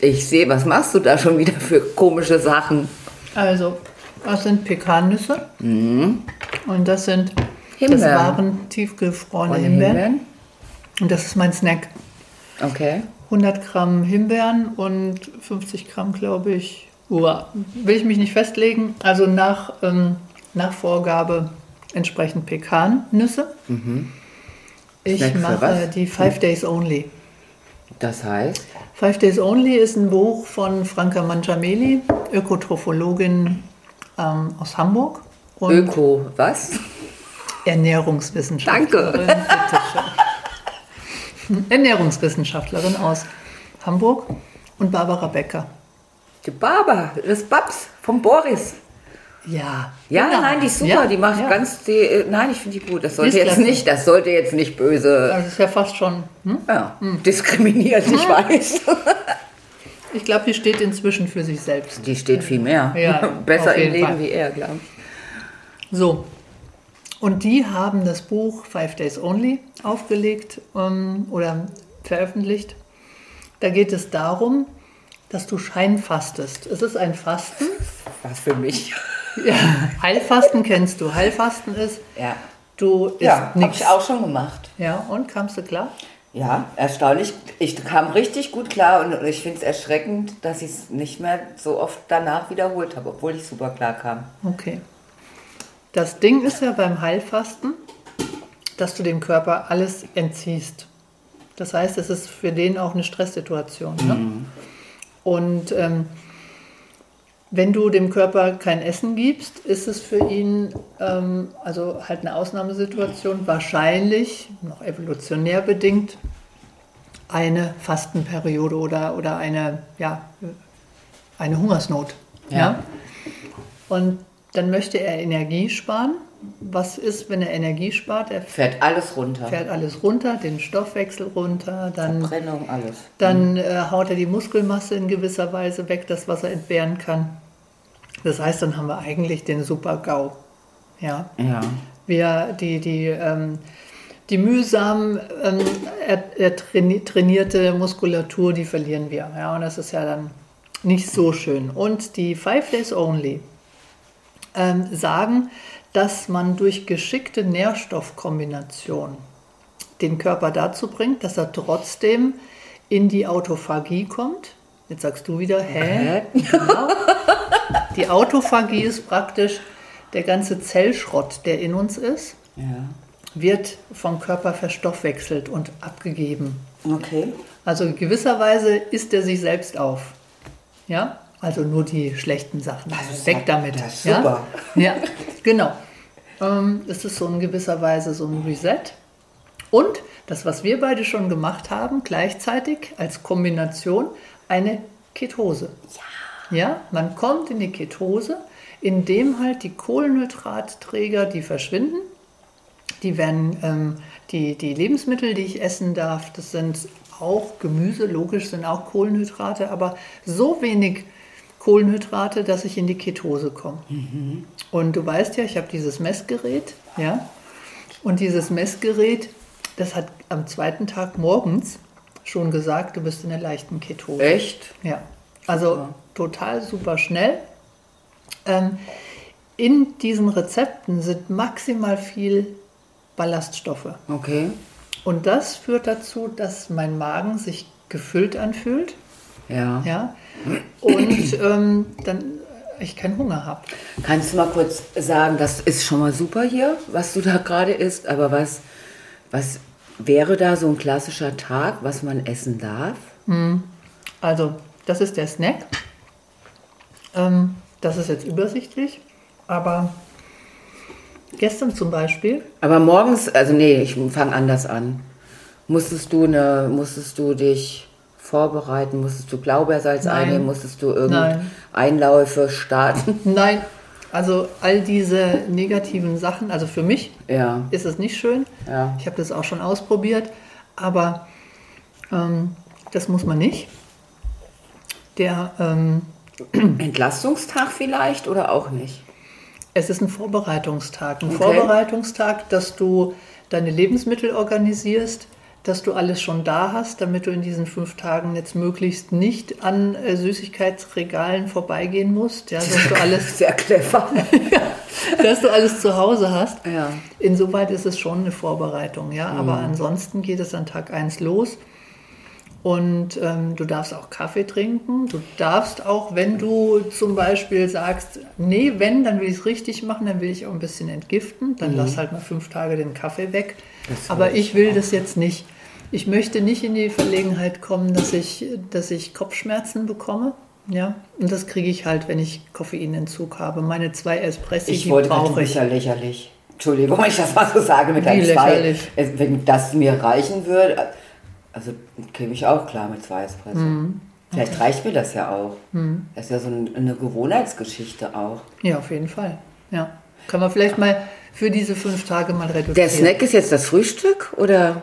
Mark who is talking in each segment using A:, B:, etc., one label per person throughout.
A: Ich sehe, was machst du da schon wieder für komische Sachen?
B: Also, das sind Pekannüsse. Und das sind das
A: Himbeeren.
B: waren tiefgefrorene
A: Und
B: Himbeeren.
A: Himbeeren?
B: Und das ist mein Snack.
A: Okay.
B: 100 Gramm Himbeeren und 50 Gramm, glaube ich. Uah, will ich mich nicht festlegen. Also nach, ähm, nach Vorgabe entsprechend Pekannüsse. Ich
A: Snack für
B: mache die Five Days Only.
A: Das heißt,
B: Five Days Only ist ein Buch von Franka Manciameli, Ökotrophologin ähm, aus Hamburg. Und
A: Öko, was?
B: Ernährungswissenschaftlerin.
A: Danke.
B: Ernährungswissenschaftlerin aus Hamburg und Barbara Becker.
A: Die Baba, das Babs vom Boris.
B: Ja.
A: Ja,
B: genau.
A: nein, die ist super,
B: Ja,
A: die macht
B: ja.
A: ganz die. äh, Nein, ich finde die gut. Das sollte
B: ist
A: jetzt nicht, das sollte jetzt nicht böse
B: Das ist ja fast schon. Hm?
A: ja, diskriminieren, ich weiß.
B: Ich glaube, die steht inzwischen für sich selbst.
A: Die steht viel mehr.
B: Ja,
A: Besser im Leben
B: Fall.
A: wie er, glaube ich.
B: So. Und die haben das Buch Five Days Only aufgelegt ähm, oder veröffentlicht. Da geht es darum, dass du scheinfastest. Es ist ein Fasten.
A: Was für mich.
B: Ja, Heilfasten kennst du. Heilfasten ist,
A: Ja.
B: du isst
A: Ja,
B: nichts.
A: ich auch schon gemacht.
B: Ja, und kamst du klar?
A: Ja, erstaunlich. Ich kam richtig gut klar und ich finde es erschreckend, dass ich es nicht mehr so oft danach wiederholt habe, obwohl ich super klar kam.
B: Okay. Das Ding ist ja beim Heilfasten, dass du dem Körper alles entziehst. Das heißt, es ist für den auch eine Stresssituation. Ne? Und ähm, wenn du dem Körper kein Essen gibst, ist es für ihn, ähm, also halt eine Ausnahmesituation, wahrscheinlich, noch evolutionär bedingt, eine Fastenperiode oder, oder eine, ja, eine Hungersnot.
A: Ja.
B: ja? Und dann möchte er Energie sparen. Was ist, wenn er Energie spart? Er
A: Fährt alles runter.
B: fährt alles runter, den Stoffwechsel runter, dann,
A: Verbrennung, alles.
B: dann äh, haut er die Muskelmasse in gewisser Weise weg, das was er entbehren kann. Das heißt, dann haben wir eigentlich den Super-GAU. Ja.
A: Ja.
B: Wir, die, die, ähm, die mühsam ähm, er, er traini- trainierte Muskulatur, die verlieren wir. Ja, und das ist ja dann nicht so schön. Und die Five Days Only ähm, sagen, dass man durch geschickte Nährstoffkombination den Körper dazu bringt, dass er trotzdem in die Autophagie kommt. Jetzt sagst du wieder, hä? Genau. Die Autophagie ist praktisch der ganze Zellschrott, der in uns ist,
A: Ja.
B: wird vom Körper verstoffwechselt und abgegeben.
A: Okay.
B: Also in gewisser Weise isst er sich selbst auf. Ja? Also nur die schlechten Sachen.
A: ist
B: Weg
A: ja-
B: damit.
A: das ist
B: ja?
A: super.
B: Ja, genau. Ähm, es ist so in gewisser Weise so ein Reset. Und das, was wir beide schon gemacht haben, gleichzeitig als Kombination eine Ketose. Ja. ja, man kommt in die Ketose, indem halt die Kohlenhydratträger, die verschwinden. Die werden, ähm, die, die Lebensmittel, die ich essen darf, das sind auch Gemüse, logisch sind auch Kohlenhydrate, aber so wenig Kohlenhydrate, dass ich in die Ketose komme. Und du weißt ja, ich habe dieses Messgerät, ja, und dieses Messgerät, das hat am zweiten Tag morgens schon gesagt, du bist in der leichten Ketose.
A: Echt?
B: Ja, also total super schnell. Ähm, in diesen Rezepten sind maximal viel Ballaststoffe.
A: Okay.
B: Und das führt dazu, dass mein Magen sich gefüllt anfühlt.
A: Ja.
B: Ja? Und ähm, dann ich keinen Hunger habe.
A: Kannst du mal kurz sagen, das ist schon mal super hier, was du da gerade isst, aber was, was wäre da so ein klassischer Tag, was man essen darf?
B: Also, das ist der Snack. Ähm, das ist jetzt übersichtlich, aber gestern zum Beispiel,
A: Aber morgens, also nee, ich fange anders an. Musstest du eine, musstest du dich vorbereiten, musstest du Blaubeersalz
B: Nein.
A: einnehmen, musstest du irgendeine. Einläufe starten?
B: nein, also all diese negativen Sachen, also für mich
A: Ja,
B: ist es nicht schön.
A: ja.
B: Ich habe das auch schon ausprobiert, aber ähm, das muss man nicht. Der, ähm,
A: Entlastungstag vielleicht oder auch nicht?
B: es ist ein Vorbereitungstag. Ein
A: Okay.
B: Vorbereitungstag, dass du deine Lebensmittel organisierst, dass du alles schon da hast, damit du in diesen fünf Tagen jetzt möglichst nicht an äh, Süßigkeitsregalen vorbeigehen musst. Ja, dass, du alles,
A: Sehr clever.
B: dass du alles zu Hause hast.
A: Ja.
B: Insoweit ist es schon eine Vorbereitung, ja. Aber
A: Mhm.
B: ansonsten geht es an Tag 1 los. Und ähm, du darfst auch Kaffee trinken. Du darfst auch, wenn du zum Beispiel sagst, nee, wenn, dann will ich es richtig machen, dann will ich auch ein bisschen entgiften, dann lass halt mal fünf Tage den Kaffee weg.
A: Mhm. Das
B: Aber ich will das jetzt nicht. Ich möchte nicht in die Verlegenheit kommen, dass ich, dass ich Kopfschmerzen bekomme. Ja, und das kriege ich halt, wenn ich Koffeinentzug habe. Meine zwei Espressi,
A: Ich
B: die
A: wollte
B: brauche ich.
A: ja lächerlich. Entschuldigung, wenn ich das mal so sage mit einem zwei.
B: lächerlich?
A: Es- Wenn das mir reichen würde, also käme ich auch klar mit zwei Espresso.
B: Mhm.
A: Vielleicht reicht mir das ja auch. Das ist ja so ein- eine Gewohnheitsgeschichte auch.
B: Ja, auf jeden Fall. Ja. Kann man vielleicht mal für diese fünf Tage mal reduzieren.
A: Der Snack ist jetzt das Frühstück oder?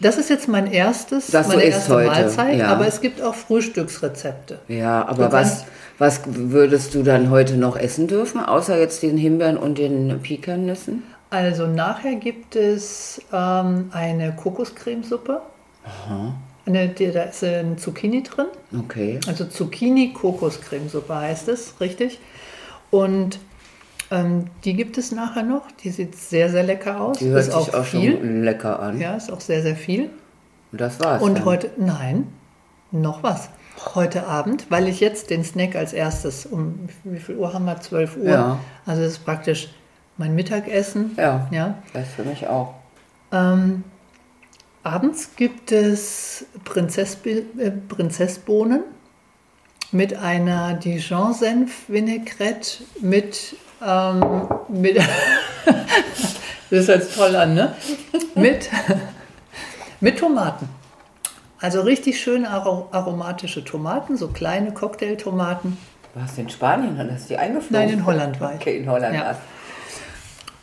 B: Das ist jetzt mein erstes,
A: Das
B: meine
A: so
B: erste
A: heute,
B: Mahlzeit,
A: ja.
B: aber es gibt auch Frühstücksrezepte.
A: Ja, aber was, was würdest du dann heute noch essen dürfen, außer jetzt den Himbeeren und den Pekannüssen?
B: Also nachher gibt es ähm, eine Kokoscremesuppe. Eine, die, da ist ein Zucchini drin.
A: Okay.
B: Also Zucchini-Kokoscremesuppe heißt es, richtig. Und ähm, die gibt es nachher noch. Die sieht sehr, sehr lecker aus.
A: Die hört
B: ist
A: sich auch
B: viel.
A: schon lecker an.
B: Ja, ist auch sehr, sehr viel.
A: Und das war's.
B: Und
A: dann.
B: heute, nein, noch was. Heute Abend, weil ich jetzt den Snack als erstes, um wie viel Uhr haben wir? 12 Uhr.
A: Ja.
B: Also das ist praktisch mein Mittagessen.
A: Ja.
B: ja.
A: Das ist für mich auch.
B: Ähm, abends gibt es Prinzess, äh, Prinzessbohnen mit einer Dijon-Senf-Vinaigrette mit, ähm, mit das hört sich toll an, ne? mit, mit Tomaten. Also richtig schöne aro- aromatische Tomaten, so kleine Cocktailtomaten.
A: Warst du in Spanien und hast die eingeflogen?
B: Nein, in Holland war ich.
A: Okay, in Holland
B: Ja.
A: warst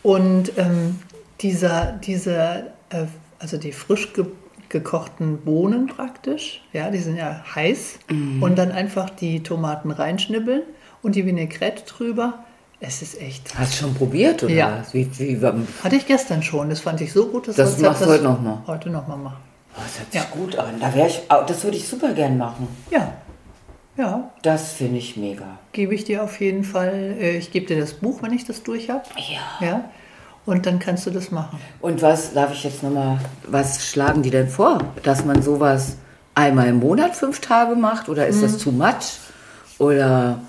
B: Und ähm, dieser, dieser, äh, also die frisch ge gekochten Bohnen praktisch, ja, die sind ja heiß und dann einfach die Tomaten reinschnibbeln und die Vinaigrette drüber. Es ist echt.
A: Hast du schon probiert, oder?
B: Ja.
A: Wie, wie, wie,
B: Hatte ich gestern schon. Das fand ich so gut. Das,
A: Das machst du heute noch mal?
B: Heute nochmal machen.
A: Oh, das hört sich
B: Ja.
A: gut an. Da ich, das würde ich super gern machen.
B: Ja, ja,
A: Das finde ich mega.
B: gebe ich dir auf jeden Fall. Äh, Ich gebe dir das Buch, wenn ich das durch habe.
A: Ja.
B: Ja. Und dann kannst du das machen.
A: Und was darf ich jetzt nochmal, was schlagen die denn vor? Dass man sowas einmal im Monat fünf Tage macht oder ist
B: Mhm.
A: das too much? Oder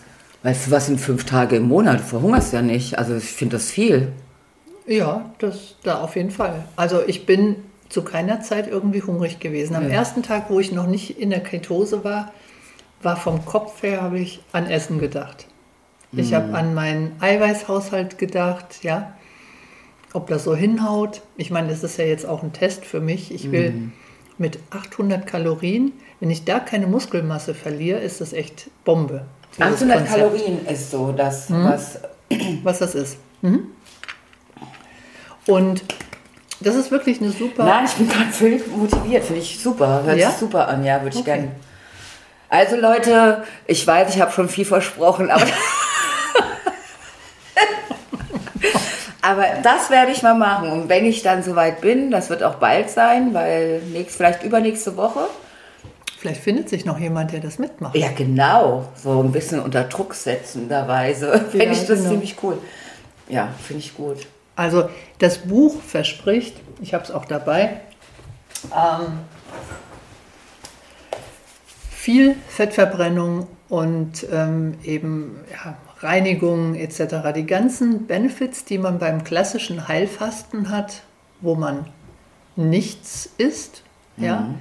A: weißt du, was sind fünf Tage im Monat? Du verhungerst ja nicht. Also ich finde das viel.
B: Ja, das da auf jeden Fall. Also ich bin zu keiner Zeit irgendwie hungrig gewesen. Am
A: Ja.
B: ersten Tag, wo ich noch nicht in der Ketose war, war vom Kopf her habe ich an Essen gedacht. Ich
A: Mhm.
B: habe an meinen Eiweißhaushalt gedacht, ja, ob das so hinhaut. Ich meine, das ist ja jetzt auch ein Test für mich. Ich will
A: Mhm.
B: mit 800 Kalorien, wenn ich da keine Muskelmasse verliere, ist das echt Bombe. Dieses
A: 800
B: Konzept.
A: Kalorien ist so das, was.
B: was das ist. Mhm. Und das ist wirklich eine super.
A: Nein, ich bin gerade völlig motiviert. Finde ich super. Hört
B: Ja?
A: sich super an. Ja, würde ich
B: Okay.
A: gerne. Also Leute, ich weiß, ich habe schon viel versprochen, aber. aber das werde ich mal machen. Und wenn ich dann soweit bin, das wird auch bald sein, weil nächst, vielleicht übernächste Woche.
B: Vielleicht findet sich noch jemand, der das mitmacht.
A: Ja, genau. So ein bisschen unter Druck setzenderweise. Finde
B: Ja,
A: ich das
B: genau.
A: ziemlich cool. Ja, finde ich gut.
B: Also das Buch verspricht, ich habe es auch dabei, ähm, viel Fettverbrennung und ähm, eben ja, Reinigung etc. Die ganzen Benefits, die man beim klassischen Heilfasten hat, wo man nichts isst, mhm. ja,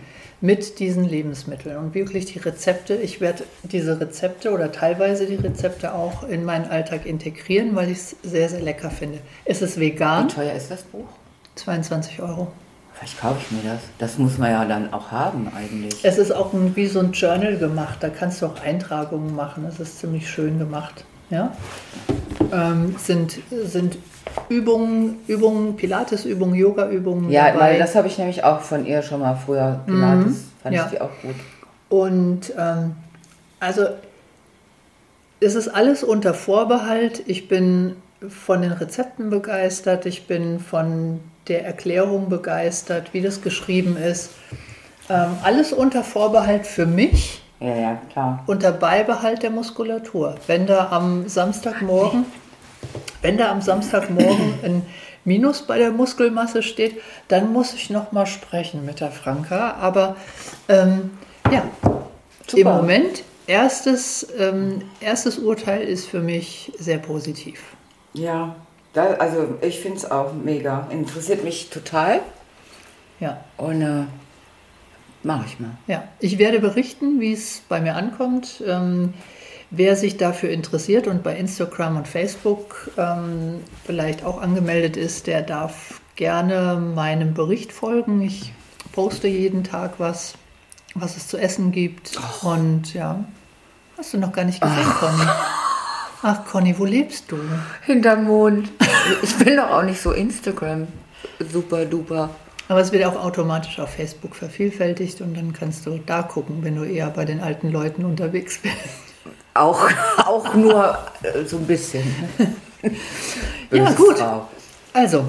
B: mit diesen Lebensmitteln. Und wirklich die Rezepte, ich werde diese Rezepte oder teilweise die Rezepte auch in meinen Alltag integrieren, weil ich es sehr, sehr lecker finde. Es ist vegan.
A: Wie teuer ist das Buch?
B: 22 Euro.
A: Vielleicht kaufe ich mir das. Das muss man ja dann auch haben eigentlich.
B: Es ist auch ein, wie so ein Journal gemacht. Da kannst du auch Eintragungen machen. Das ist ziemlich schön gemacht. Ja? Ähm, sind, sind Übungen, Übungen, Pilates-Übungen, Yoga-Übungen.
A: Ja, dabei. weil das habe ich nämlich auch von ihr schon mal früher. Pilates mhm. fand ja. ich die auch gut.
B: Und ähm, also es ist alles unter Vorbehalt. Ich bin von den Rezepten begeistert, ich bin von der Erklärung begeistert, wie das geschrieben ist. Ähm, alles unter Vorbehalt für mich.
A: Ja, ja, klar.
B: Unter Beibehalt der Muskulatur. Wenn da am Samstagmorgen, wenn da am Samstagmorgen ein Minus bei der Muskelmasse steht, dann muss ich noch mal sprechen mit der Franka. Aber ähm, ja, Super. im Moment erstes, ähm, erstes Urteil ist für mich sehr positiv.
A: Ja, da, also ich finde es auch mega. Interessiert mich total.
B: Ja.
A: Und äh, mache ich mal.
B: Ja, ich werde berichten, wie es bei mir ankommt. Ähm, wer sich dafür interessiert und bei Instagram und Facebook ähm, vielleicht auch angemeldet ist, der darf gerne meinem Bericht folgen. Ich poste jeden Tag was, was es zu essen gibt. Oh. Und ja, hast du noch gar nicht gesehen, oh. Conny. Ach, Conny, wo lebst du?
A: Hinterm Mond. Ich bin doch auch nicht so Instagram super duper.
B: Aber es wird auch automatisch auf Facebook vervielfältigt und dann kannst du da gucken, wenn du eher bei den alten Leuten unterwegs bist.
A: Auch, auch nur äh, so ein bisschen.
B: ja, gut. Also,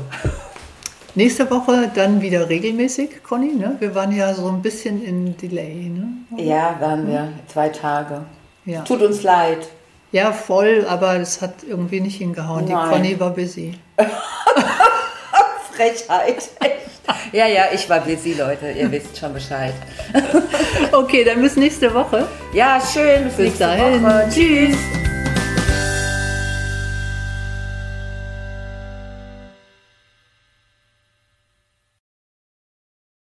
B: nächste Woche dann wieder regelmäßig, Conny. Ne? Wir waren ja so ein bisschen in Delay. Ne?
A: Ja, waren wir. Zwei Tage. Ja. Tut uns leid.
B: Ja, voll, aber es hat irgendwie nicht hingehauen. Nein. Die Conny war busy.
A: Frechheit. ja, ja, ich war busy, Leute. Ihr wisst schon Bescheid.
B: okay, dann bis nächste Woche.
A: Ja, schön.
B: Bis, bis nächste dahin. Woche. Tschüss.